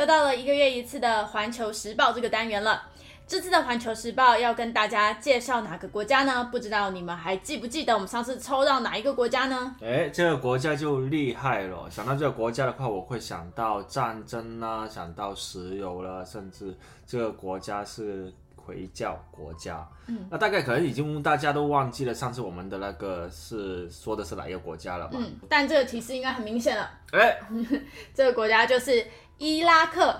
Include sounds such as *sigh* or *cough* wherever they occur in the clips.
又到了一个月一次的环球时报这个单元了。这次的环球时报要跟大家介绍哪个国家呢？不知道你们还记不记得我们上次抽到哪一个国家呢？哎，这个国家就厉害了。想到这个国家的话，我会想到战争啦，想到石油啦，甚至这个国家是回教国家。嗯，那大概可能已经大家都忘记了上次我们的那个是说的是哪一个国家了吧？嗯，但这个提示应该很明显了，哎、*laughs* 这个国家就是伊拉克。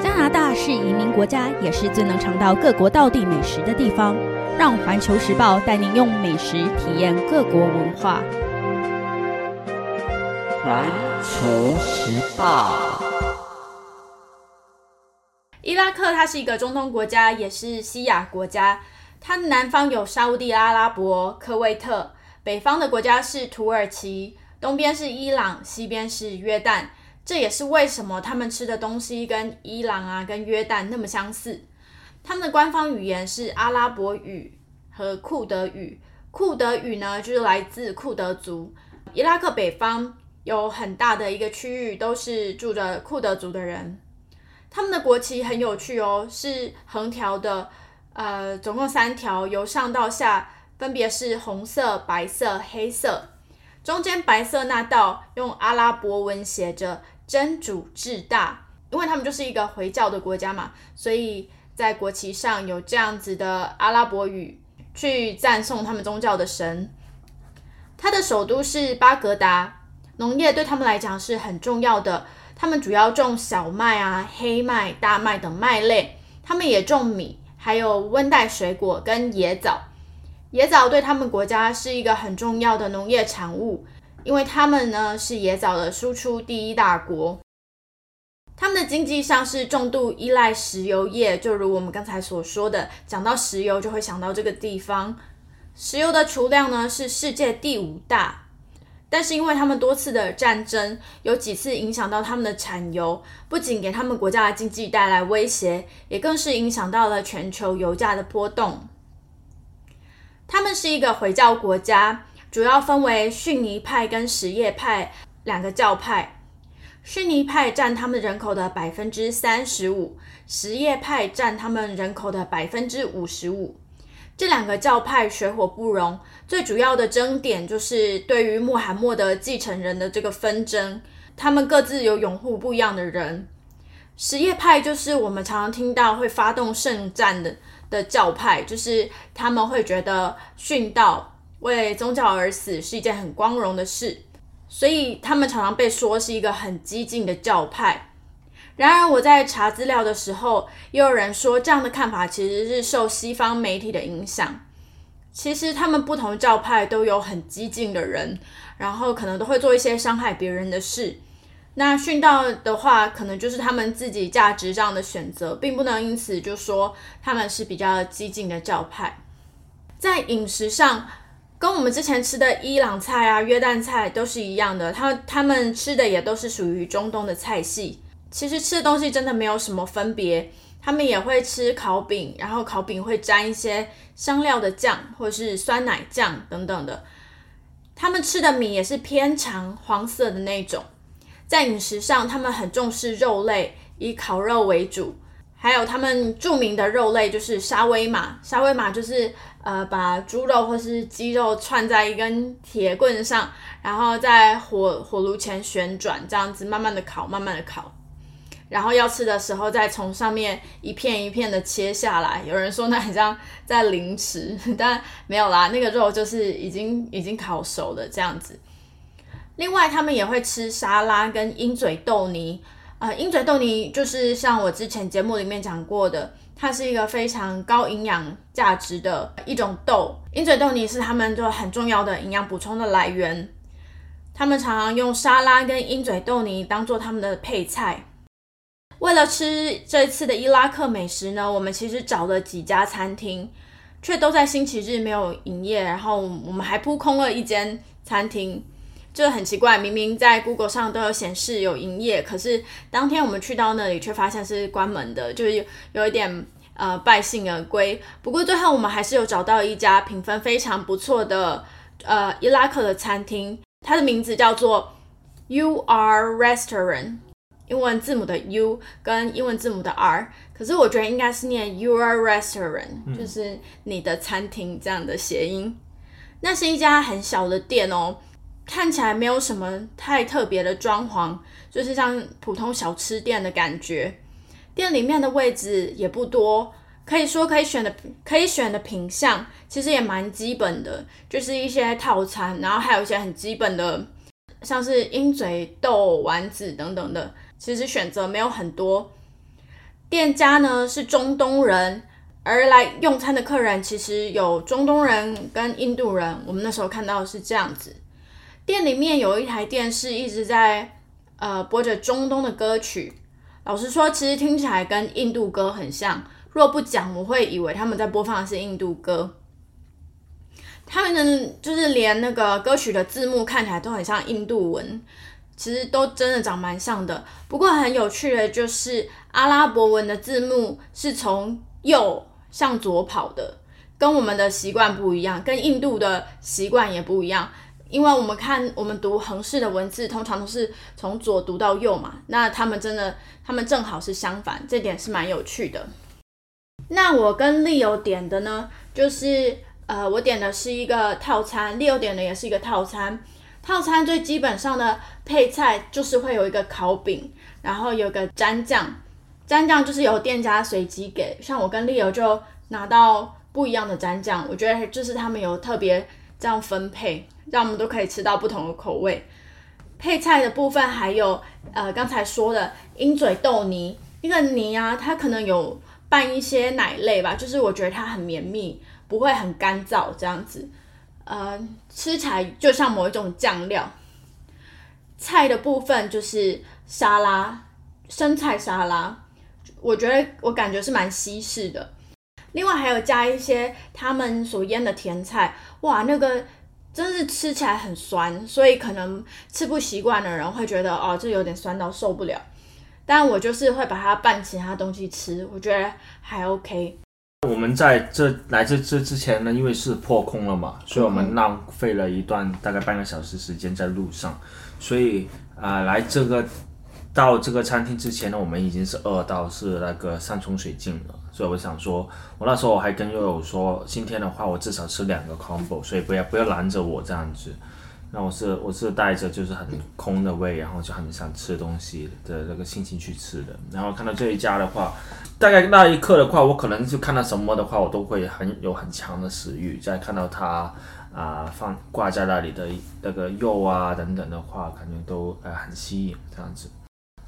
加拿大是移民国家，也是最能尝到各国道地美食的地方。让环球时报带您用美食体验各国文化。环球时报。伊拉克它是一个中东国家，也是西亚国家。它南方有沙烏地阿拉伯、科威特，北方的国家是土耳其，东边是伊朗，西边是约旦。这也是为什么他们吃的东西跟伊朗啊、跟约旦那么相似。他们的官方语言是阿拉伯语和库德语。库德语呢，就是来自库德族。伊拉克北方有很大的一个区域都是住着库德族的人。他们的国旗很有趣哦，是横条的，呃，总共三条，由上到下分别是红色、白色、黑色。中间白色那道用阿拉伯文写着“真主至大”，因为他们就是一个回教的国家嘛，所以在国旗上有这样子的阿拉伯语去赞颂他们宗教的神。它的首都是巴格达，农业对他们来讲是很重要的。他们主要种小麦啊、黑麦、大麦等麦类，他们也种米，还有温带水果跟野枣。野枣对他们国家是一个很重要的农业产物，因为他们呢是野枣的输出第一大国。他们的经济上是重度依赖石油业，就如我们刚才所说的，讲到石油就会想到这个地方。石油的储量呢是世界第五大。但是因为他们多次的战争，有几次影响到他们的产油，不仅给他们国家的经济带来威胁，也更是影响到了全球油价的波动。他们是一个回教国家，主要分为逊尼派跟什叶派两个教派。逊尼派占他们人口的百分之三十五，什叶派占他们人口的百分之五十五。这两个教派水火不容，最主要的争点就是对于穆罕默德继承人的这个纷争，他们各自有拥护不一样的人。什叶派就是我们常常听到会发动圣战的的教派，就是他们会觉得殉道为宗教而死是一件很光荣的事，所以他们常常被说是一个很激进的教派。然而，我在查资料的时候，也有人说这样的看法其实是受西方媒体的影响。其实，他们不同教派都有很激进的人，然后可能都会做一些伤害别人的事。那殉道的话，可能就是他们自己价值上的选择，并不能因此就说他们是比较激进的教派。在饮食上，跟我们之前吃的伊朗菜啊、约旦菜都是一样的，他他们吃的也都是属于中东的菜系。其实吃的东西真的没有什么分别，他们也会吃烤饼，然后烤饼会沾一些香料的酱或是酸奶酱等等的。他们吃的米也是偏长黄色的那种。在饮食上，他们很重视肉类，以烤肉为主。还有他们著名的肉类就是沙威玛，沙威玛就是呃把猪肉或是鸡肉串在一根铁棍上，然后在火火炉前旋转，这样子慢慢的烤，慢慢的烤。然后要吃的时候，再从上面一片一片的切下来。有人说那很像在凌迟，*laughs* 但没有啦，那个肉就是已经已经烤熟了这样子。另外，他们也会吃沙拉跟鹰嘴豆泥。呃，鹰嘴豆泥就是像我之前节目里面讲过的，它是一个非常高营养价值的一种豆。鹰嘴豆泥是他们就很重要的营养补充的来源。他们常常用沙拉跟鹰嘴豆泥当做他们的配菜。为了吃这次的伊拉克美食呢，我们其实找了几家餐厅，却都在星期日没有营业。然后我们还扑空了一间餐厅。就很奇怪，明明在 Google 上都有显示有营业，可是当天我们去到那里却发现是关门的，就是有一点呃败兴而归。不过最后我们还是有找到一家评分非常不错的呃伊拉克的餐厅，它的名字叫做 U R Restaurant，英文字母的 U 跟英文字母的 R，可是我觉得应该是念 Your Restaurant，就是你的餐厅这样的谐音。那是一家很小的店哦。看起来没有什么太特别的装潢，就是像普通小吃店的感觉。店里面的位置也不多，可以说可以选的可以选的品相其实也蛮基本的，就是一些套餐，然后还有一些很基本的，像是鹰嘴豆丸子等等的，其实选择没有很多。店家呢是中东人，而来用餐的客人其实有中东人跟印度人，我们那时候看到是这样子。店里面有一台电视一直在呃播着中东的歌曲，老实说，其实听起来跟印度歌很像。若不讲，我会以为他们在播放的是印度歌。他们的就是连那个歌曲的字幕看起来都很像印度文，其实都真的长蛮像的。不过很有趣的就是阿拉伯文的字幕是从右向左跑的，跟我们的习惯不一样，跟印度的习惯也不一样。因为我们看我们读横式的文字，通常都是从左读到右嘛。那他们真的，他们正好是相反，这点是蛮有趣的。那我跟利友点的呢，就是呃，我点的是一个套餐，利友点的也是一个套餐。套餐最基本上的配菜就是会有一个烤饼，然后有个蘸酱，蘸酱就是由店家随机给。像我跟丽友就拿到不一样的蘸酱，我觉得就是他们有特别这样分配。让我们都可以吃到不同的口味。配菜的部分还有，呃，刚才说的鹰嘴豆泥，那个泥啊，它可能有拌一些奶类吧，就是我觉得它很绵密，不会很干燥这样子。呃，吃起来就像某一种酱料。菜的部分就是沙拉，生菜沙拉，我觉得我感觉是蛮西式的。另外还有加一些他们所腌的甜菜，哇，那个。真是吃起来很酸，所以可能吃不习惯的人会觉得哦，这有点酸到受不了。但我就是会把它拌其他东西吃，我觉得还 OK。我们在这来这这之前呢，因为是破空了嘛，所以我们浪费了一段大概半个小时时间在路上，所以啊，来这个。到这个餐厅之前呢，我们已经是饿到是那个山穷水尽了，所以我想说，我那时候我还跟悠悠说，今天的话我至少吃两个 combo，所以不要不要拦着我这样子。那我是我是带着就是很空的胃，然后就很想吃东西的那个心情去吃的。然后看到这一家的话，大概那一刻的话，我可能就看到什么的话，我都会很有很强的食欲。再看到它啊放挂在那里的那个肉啊等等的话，感觉都呃很吸引这样子。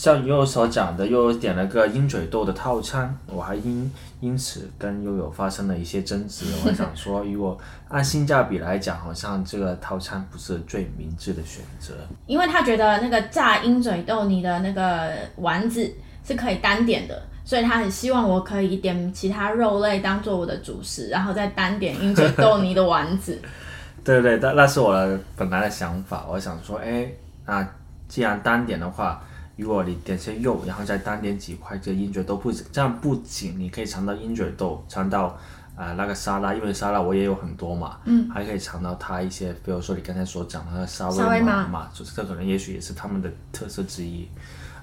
像悠悠所讲的，悠悠点了个鹰嘴豆的套餐，我还因因此跟悠悠发生了一些争执。*laughs* 我想说，如果按性价比来讲，好像这个套餐不是最明智的选择。因为他觉得那个炸鹰嘴豆泥的那个丸子是可以单点的，所以他很希望我可以点其他肉类当做我的主食，然后再单点鹰嘴豆泥的丸子。*laughs* 对对，那那是我的本来的想法。我想说，哎，那既然单点的话。如果你点些肉，然后再单点几块这鹰嘴豆，不这样不仅你可以尝到鹰嘴豆，尝到啊那个沙拉，因为沙拉我也有很多嘛，嗯，还可以尝到它一些，比如说你刚才所讲的那个沙威玛嘛，就是这可能也许也是他们的特色之一。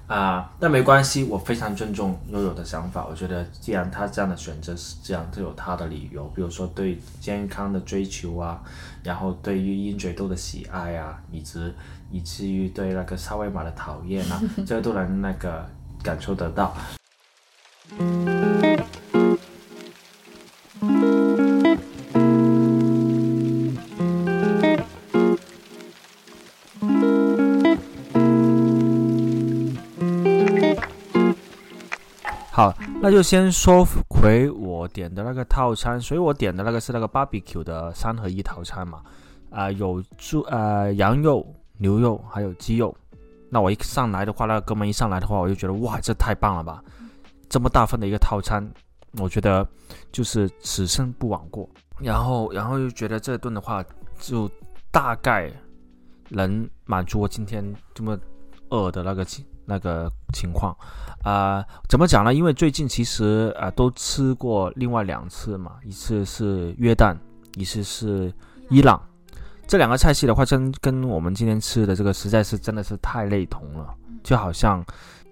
啊，但没关系，我非常尊重悠悠的想法。我觉得既然他这样的选择是这样，就有他的理由。比如说对健康的追求啊，然后对于鹰嘴豆的喜爱啊，以及以至于对那个沙威玛的讨厌啊，*laughs* 这个都能那个感受得到。好那就先说回我点的那个套餐，所以我点的那个是那个 barbecue 的三合一套餐嘛，啊、有猪呃羊肉、牛肉还有鸡肉。那我一上来的话，那个哥们一上来的话，我就觉得哇，这太棒了吧！这么大份的一个套餐，我觉得就是此生不枉过。然后，然后又觉得这顿的话，就大概能满足我今天这么饿的那个情那个情况。啊、怎么讲呢？因为最近其实呃都吃过另外两次嘛，一次是约旦，一次是伊朗。这两个菜系的话，真跟我们今天吃的这个实在是真的是太类同了，就好像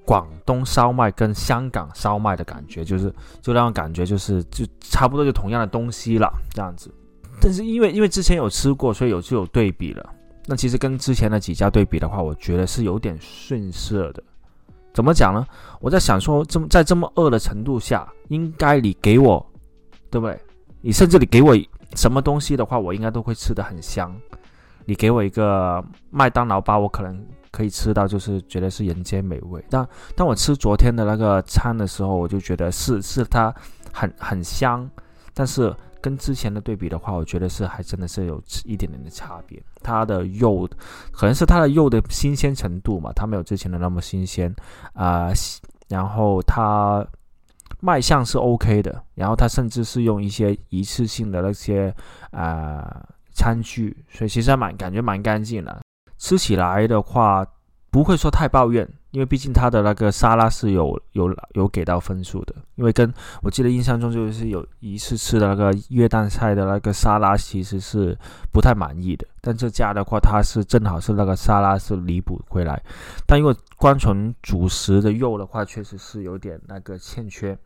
广东烧麦跟香港烧麦的感觉，就是就那种感觉，就是就差不多就同样的东西了这样子。但是因为因为之前有吃过，所以有就有对比了。那其实跟之前的几家对比的话，我觉得是有点逊色的。怎么讲呢？我在想说，这么在这么饿的程度下，应该你给我，对不对？你甚至你给我什么东西的话，我应该都会吃得很香。你给我一个麦当劳包，我可能可以吃到，就是觉得是人间美味。但当我吃昨天的那个餐的时候，我就觉得是是它很很香，但是跟之前的对比的话，我觉得是还真的是有一点点的差别。它的肉可能是它的肉的新鲜程度嘛，它没有之前的那么新鲜啊、然后它卖相是 OK 的，然后它甚至是用一些一次性的那些啊、餐具，所以其实还蛮感觉蛮干净的。吃起来的话不会说太抱怨，因为毕竟他的那个沙拉是有有有给到分数的。因为跟我记得印象中就是有一次吃的那个约旦菜的那个沙拉其实是不太满意的，但这家的话它是正好是那个沙拉是弥补回来，但因为光纯主食的肉的话确实是有点那个欠缺。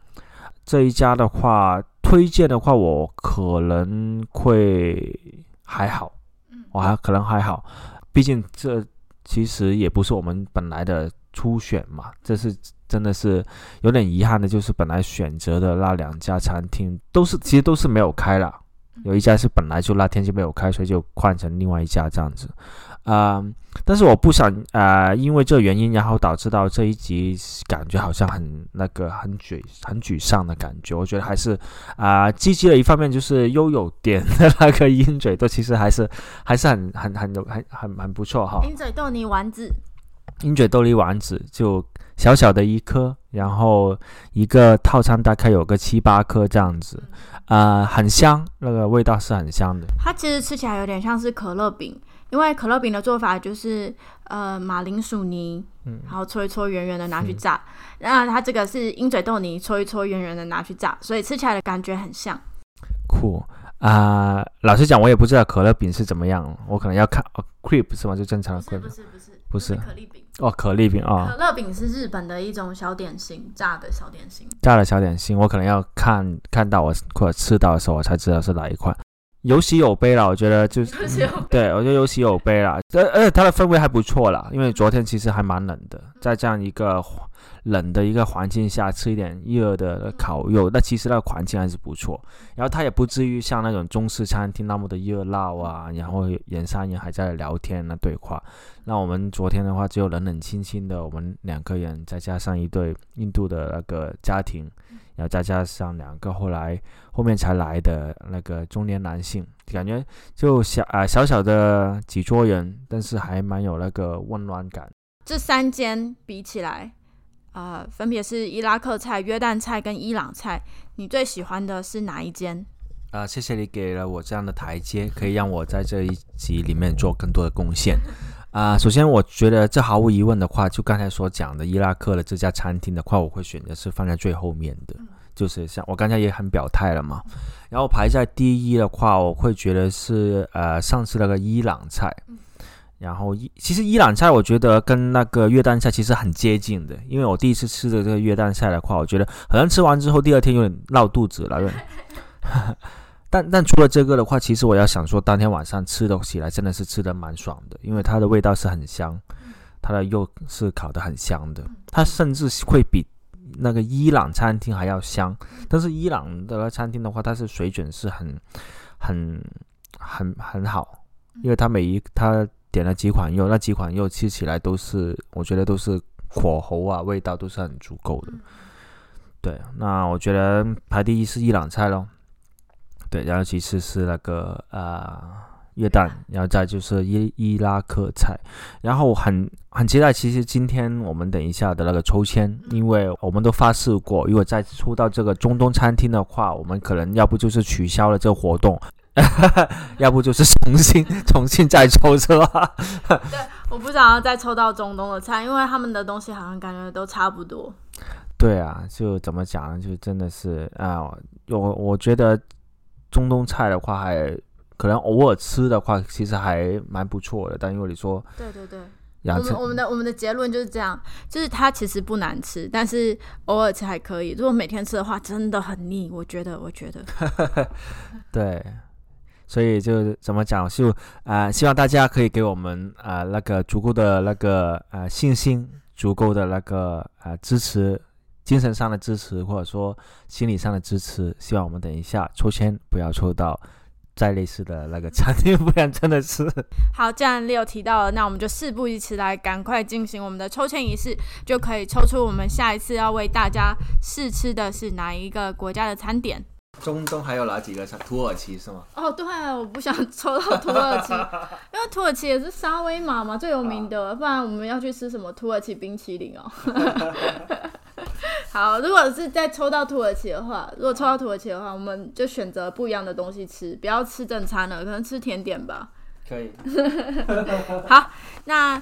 这一家的话，推荐的话，我可能会还好，我还可能还好，毕竟这其实也不是我们本来的初选嘛，这是真的是有点遗憾的，就是本来选择的那两家餐厅都是其实都是没有开了，有一家是本来就那天就没有开，所以就换成另外一家这样子，啊、但是我不想啊、因为这原因，然后导致到这一集感觉好像很那个很沮很沮丧的感觉。我觉得还是啊、积极的一方面就是悠有点的那个鹰嘴豆，其实还是还是很很很有很很很不错哈。鹰嘴豆泥丸子，鹰嘴豆泥丸子就小小的一颗，然后一个套餐大概有个七八颗这样子，啊、很香，那个味道是很香的。它其实吃起来有点像是可乐饼，因为可乐饼的做法就是呃马铃薯泥，嗯然后搓一搓圆圆的拿去炸。那它这个是鹰嘴豆泥，搓一搓圆圆的拿去炸，所以吃起来的感觉很像。酷啊、老实讲，我也不知道可乐饼是怎么样，我可能要看哦，crepe 是吗？就正常的 crepe 不是不是不是可丽饼，哦，可丽饼啊、可乐饼是日本的一种小点心，炸的小点心。炸的小点心，我可能要看看到我或者吃到的时候，我才知道是哪一款。有喜有悲啦，我觉得就是对我觉得有喜有悲啦。而而且它的氛围还不错啦，因为昨天其实还蛮冷的，在这样一个冷的一个环境下吃一点热的烤肉，那其实那个环境还是不错。然后它也不至于像那种中式餐厅那么的热闹啊，然后人山人海在聊天啊对话。那我们昨天的话，只有冷冷清清的我们两个人，再加上一对印度的那个家庭，然后再加上两个后来后面才来的那个中年男性，感觉就小啊、小小的几桌人，但是还蛮有那个温暖感。这三间比起来，呃，分别是伊拉克菜、约旦菜跟伊朗菜。你最喜欢的是哪一间？啊、谢谢你给了我这样的台阶，可以让我在这一集里面做更多的贡献。啊、首先我觉得这毫无疑问的话，就刚才所讲的伊拉克的这家餐厅的话，我会选择是放在最后面的，就是像我刚才也很表态了嘛。然后排在第一的话，我会觉得是呃上次那个伊朗菜。然后伊其实伊朗菜我觉得跟那个约旦菜其实很接近的，因为我第一次吃的这个约旦菜的话，我觉得好像吃完之后第二天有点闹肚子了。*laughs* 但但除了这个的话，其实我要想说，当天晚上吃的起来真的是吃的蛮爽的，因为它的味道是很香，它的肉是烤的很香的，它甚至会比那个伊朗餐厅还要香。但是伊朗的餐厅的话，它是水准是很很很很好，因为它每一它点了几款肉，那几款肉吃起来都是我觉得都是火候啊，味道都是很足够的。对，那我觉得排第一是伊朗菜咯，对，然后其次是那个呃约旦，然后再就是伊伊拉克菜，然后很很期待，其实今天我们等一下的那个抽签，因为我们都发誓过，如果再抽到这个中东餐厅的话，我们可能要不就是取消了这个活动，*laughs* 要不就是重新 *laughs* 重新再抽，是吧？对，我不想要再抽到中东的菜，因为他们的东西好像感觉都差不多。对啊，就怎么讲呢？就真的是啊，我我觉得中东菜的话，还可能偶尔吃的话，其实还蛮不错的。但因为你说，对对对，我们我们的我们的结论就是这样，就是它其实不难吃，但是偶尔吃还可以。如果每天吃的话，真的很腻。我觉得，我觉得，*laughs* 对，所以就怎么讲，就啊、希望大家可以给我们啊、那个足够的那个呃信心，足够的那个呃支持。精神上的支持，或者说心理上的支持，希望我们等一下抽签不要抽到再类似的那个餐厅，不然真的是 *laughs* 好，既然 Leo 提到了，那我们就事不宜迟，来赶快进行我们的抽签仪式，就可以抽出我们下一次要为大家试吃的是哪一个国家的餐点。中东还有哪几个餐？土耳其是吗？哦，对，我不想抽到土耳其，*laughs* 因为土耳其也是沙威玛嘛最有名的，不然我们要去吃什么土耳其冰淇淋哦。*laughs* 好，如果是再抽到土耳其的话，如果抽到土耳其的话，我们就选择不一样的东西吃，不要吃正餐了，可能吃甜点吧。可以。*laughs* 好，那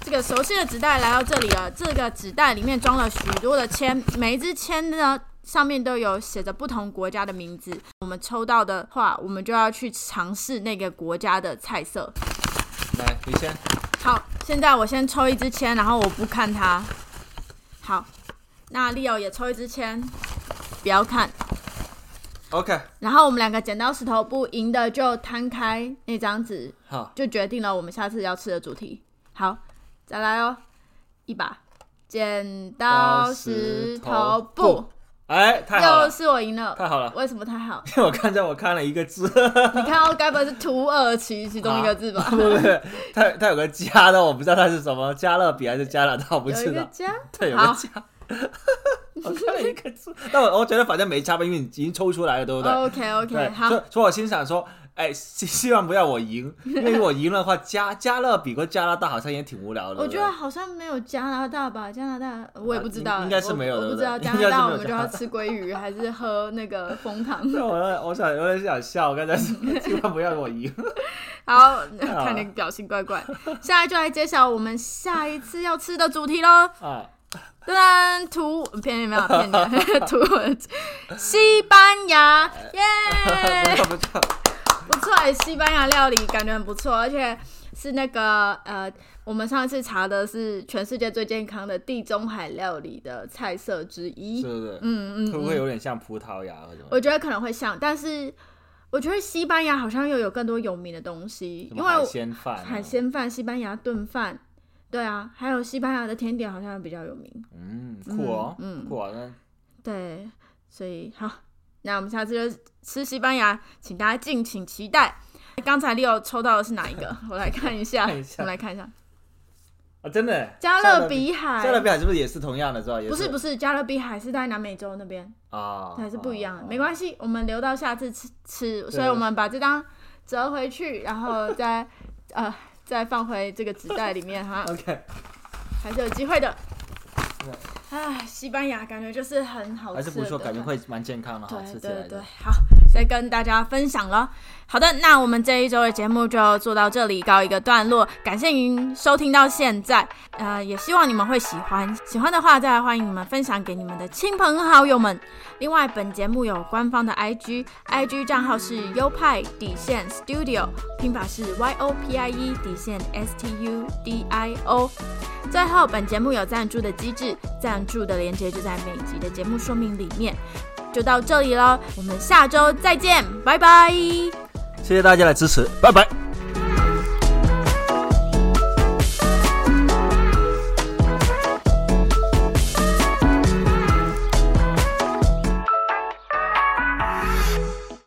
这个熟悉的纸袋来到这里了，这个纸袋里面装了许多的签，每一支签呢上面都有写着不同国家的名字。我们抽到的话，我们就要去尝试那个国家的菜色。来，你先。好，现在我先抽一支签，然后我不看它。好，那 Leo 也抽一支签，不要看。OK，然后我们两个剪刀石头布，赢的就摊开那张纸，好，就决定了我们下次要吃的主题。好，再来哦，一把剪刀石头布，哎，太好又了，是我赢了。太好了。为什么太好？*laughs* 因为我看见我看了一个字，你看到该不会是土耳其其中一个字吧？*laughs* 不不不，它它有个加的，我不知道它是什么，加勒比还是加拿大，我不有一知道。个加，对，有好个加。*laughs* 我看了一个字，但我我觉得反正没差吧，因为你已经抽出来了，对不对？OK OK，对，哦好所以，所以我心想说，哎，希希望不要我赢，因为如果赢了的话，加加勒比和加拿大好像也挺无聊的。我觉得好像没有加拿大吧，加拿大我也不知道，啊应应该是没有我我不知道加拿大我们就要吃鲑鱼还是喝那个枫糖。*laughs* 我我想有点想笑，我刚才说 *laughs* 千万不要我赢。*laughs* 好，看你表情怪怪。现在就来揭晓我们下一次要吃的主题喽。啊，噔噔，土骗你没有骗你，图西班牙，耶、不错西班牙料理感觉很不错，而且是那个呃，我们上一次查的是全世界最健康的地中海料理的菜色之一？嗯嗯会不会嗯，有点像葡萄牙或者？我觉得可能会像，但是我觉得西班牙好像又有更多有名的东西，因为海鲜饭啊？海鲜饭、西班牙炖饭，对啊，还有西班牙的甜点好像比较有名。嗯，酷哦，嗯嗯酷啊！那对，所以好，那我们下次就吃西班牙，请大家敬请期待。刚才 Leo 抽到的是哪一个？*laughs* 我来看一下，看一下我们来看一下，啊，真的，加勒比海。加勒比海是不是也是同样的，是吧？不是不是，加勒比海是在南美洲那边，啊，还是不一样的，哦没关系，我们留到下次吃吃。所以我们把这张折回去，然后再呃再放回这个纸袋里面哈，*laughs* OK，还是有机会的对。唉，西班牙感觉就是很好吃，还是不错，感觉。会蛮健康的，好吃起来对对的。，再跟大家分享了。好的，那我们这一周的节目就做到这里，告一个段落。感谢您收听到现在，呃，也希望你们会喜欢。喜欢的话，再来欢迎你们分享给你们的亲朋好友们。另外，本节目有官方的 IG，IG 账号是优派底线 Studio，拼法是 Y O P I E 底线 S T U D I O。最后，本节目有赞助的机制，赞助的链接就在每集的节目说明里面。就到这里了，我们下周再见，拜拜。谢谢大家的支持，拜拜。